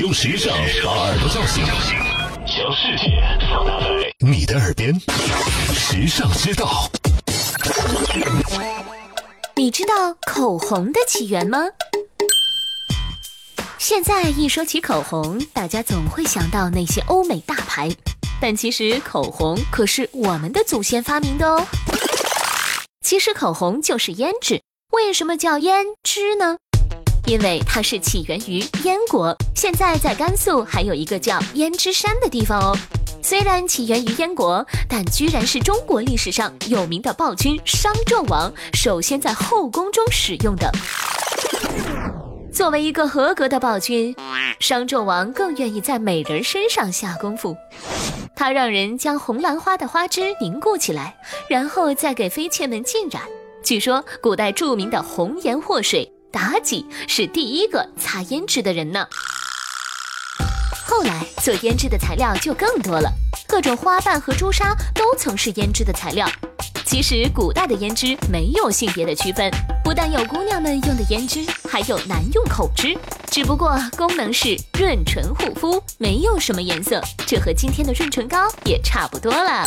用时尚把耳朵叫醒，将世界放大在你的耳边。时尚之道，你知道口红的起源吗？现在一说起口红，大家总会想到那些欧美大牌，但其实口红可是我们的祖先发明的哦。其实口红就是胭脂，为什么叫胭脂呢？因为它是起源于燕国，现在在甘肃还有一个叫胭脂山的地方哦。虽然起源于燕国，但居然是中国历史上有名的暴君商纣王首先在后宫中使用的。作为一个合格的暴君，商纣王更愿意在美人身上下功夫。他让人将红兰花的花枝凝固起来，然后再给妃妾们浸染。据说，古代著名的红颜祸水。妲己是第一个擦胭脂的人呢。后来做胭脂的材料就更多了，各种花瓣和朱砂都曾是胭脂的材料。其实古代的胭脂没有性别的区分，不但有姑娘们用的胭脂，还有男用口脂，只不过功能是润唇护肤，没有什么颜色。这和今天的润唇膏也差不多了。